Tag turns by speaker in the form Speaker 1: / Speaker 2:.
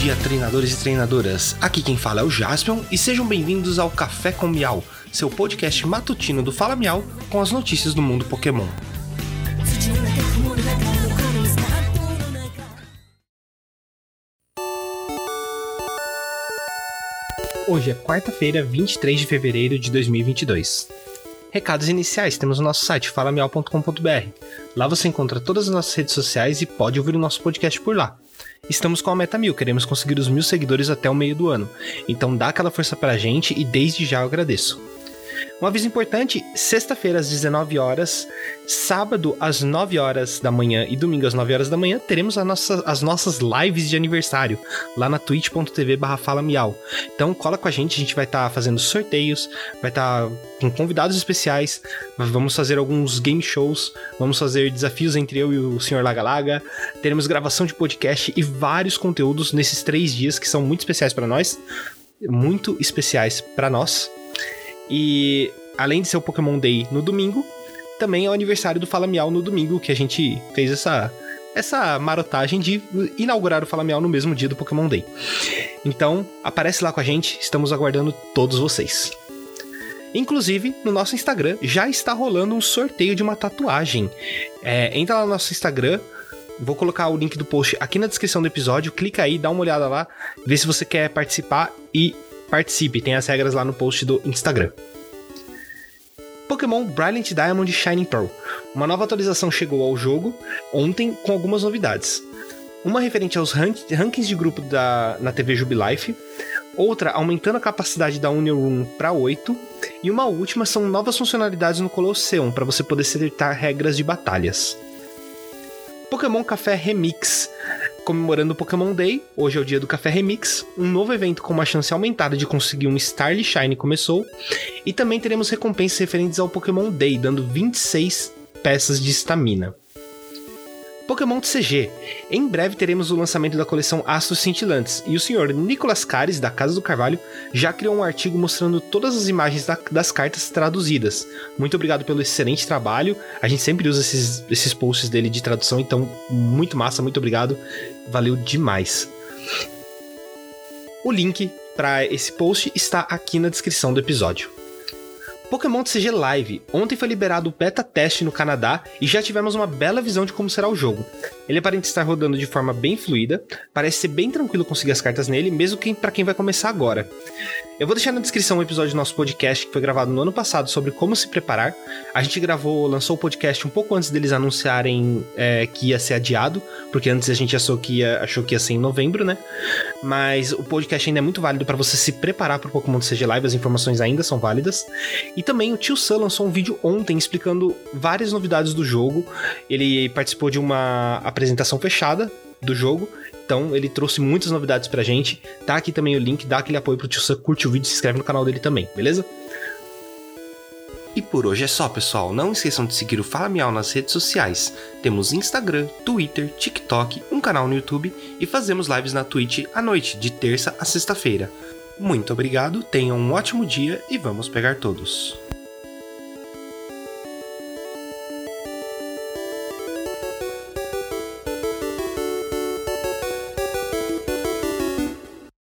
Speaker 1: dia, treinadores e treinadoras. Aqui quem fala é o Jaspion e sejam bem-vindos ao Café com Miau, seu podcast matutino do Fala Miau com as notícias do mundo Pokémon. Hoje é quarta-feira, 23 de fevereiro de 2022. Recados iniciais, temos o nosso site falamial.com.br. Lá você encontra todas as nossas redes sociais e pode ouvir o nosso podcast por lá. Estamos com a meta mil, queremos conseguir os mil seguidores até o meio do ano. Então dá aquela força pra gente e desde já eu agradeço. Um aviso importante: sexta-feira às 19 horas, sábado às 9 horas da manhã e domingo às 9 horas da manhã teremos nossa, as nossas lives de aniversário lá na twitch.tv/fala miau. Então cola com a gente, a gente vai estar tá fazendo sorteios, vai estar tá com convidados especiais, vamos fazer alguns game shows, vamos fazer desafios entre eu e o Sr. Laga Laga, teremos gravação de podcast e vários conteúdos nesses três dias que são muito especiais para nós, muito especiais para nós. E além de ser o Pokémon Day no domingo, também é o aniversário do Fala Miau no domingo, que a gente fez essa essa marotagem de inaugurar o Fala Miau no mesmo dia do Pokémon Day. Então, aparece lá com a gente, estamos aguardando todos vocês. Inclusive, no nosso Instagram já está rolando um sorteio de uma tatuagem. É, entra lá no nosso Instagram, vou colocar o link do post aqui na descrição do episódio, clica aí, dá uma olhada lá, vê se você quer participar e participe, tem as regras lá no post do Instagram. Pokémon Brilliant Diamond Shining Pearl. Uma nova atualização chegou ao jogo ontem com algumas novidades. Uma referente aos rank rankings de grupo da, na TV Jubilife, outra aumentando a capacidade da Union Room para 8, e uma última são novas funcionalidades no Colosseum para você poder seletar regras de batalhas. Pokémon Café Remix comemorando o Pokémon Day, hoje é o dia do Café Remix, um novo evento com uma chance aumentada de conseguir um Starly Shine começou, e também teremos recompensas referentes ao Pokémon Day, dando 26 peças de estamina. Pokémon TCG. Em breve teremos o lançamento da coleção Astros Cintilantes, e o senhor Nicolas Cares, da Casa do Carvalho, já criou um artigo mostrando todas as imagens da, das cartas traduzidas. Muito obrigado pelo excelente trabalho, a gente sempre usa esses, esses posts dele de tradução, então muito massa, muito obrigado, valeu demais. O link para esse post está aqui na descrição do episódio. Pokémon TCG Live. Ontem foi liberado o beta teste no Canadá e já tivemos uma bela visão de como será o jogo. Ele aparenta estar rodando de forma bem fluida, parece ser bem tranquilo conseguir as cartas nele, mesmo que para quem vai começar agora. Eu vou deixar na descrição um episódio do nosso podcast que foi gravado no ano passado sobre como se preparar. A gente gravou, lançou o podcast um pouco antes deles anunciarem é, que ia ser adiado, porque antes a gente achou que ia, achou que ia ser em novembro, né? Mas o podcast ainda é muito válido para você se preparar para o Pokémon CG Live, as informações ainda são válidas. E também o Tio Sam lançou um vídeo ontem explicando várias novidades do jogo. Ele participou de uma apresentação fechada do jogo então, ele trouxe muitas novidades pra gente. Tá aqui também o link, dá aquele apoio pro tio Sam, curte o vídeo, se inscreve no canal dele também, beleza? E por hoje é só, pessoal. Não esqueçam de seguir o Fala Miau nas redes sociais. Temos Instagram, Twitter, TikTok, um canal no YouTube e fazemos lives na Twitch à noite, de terça a sexta-feira. Muito obrigado, tenham um ótimo dia e vamos pegar todos.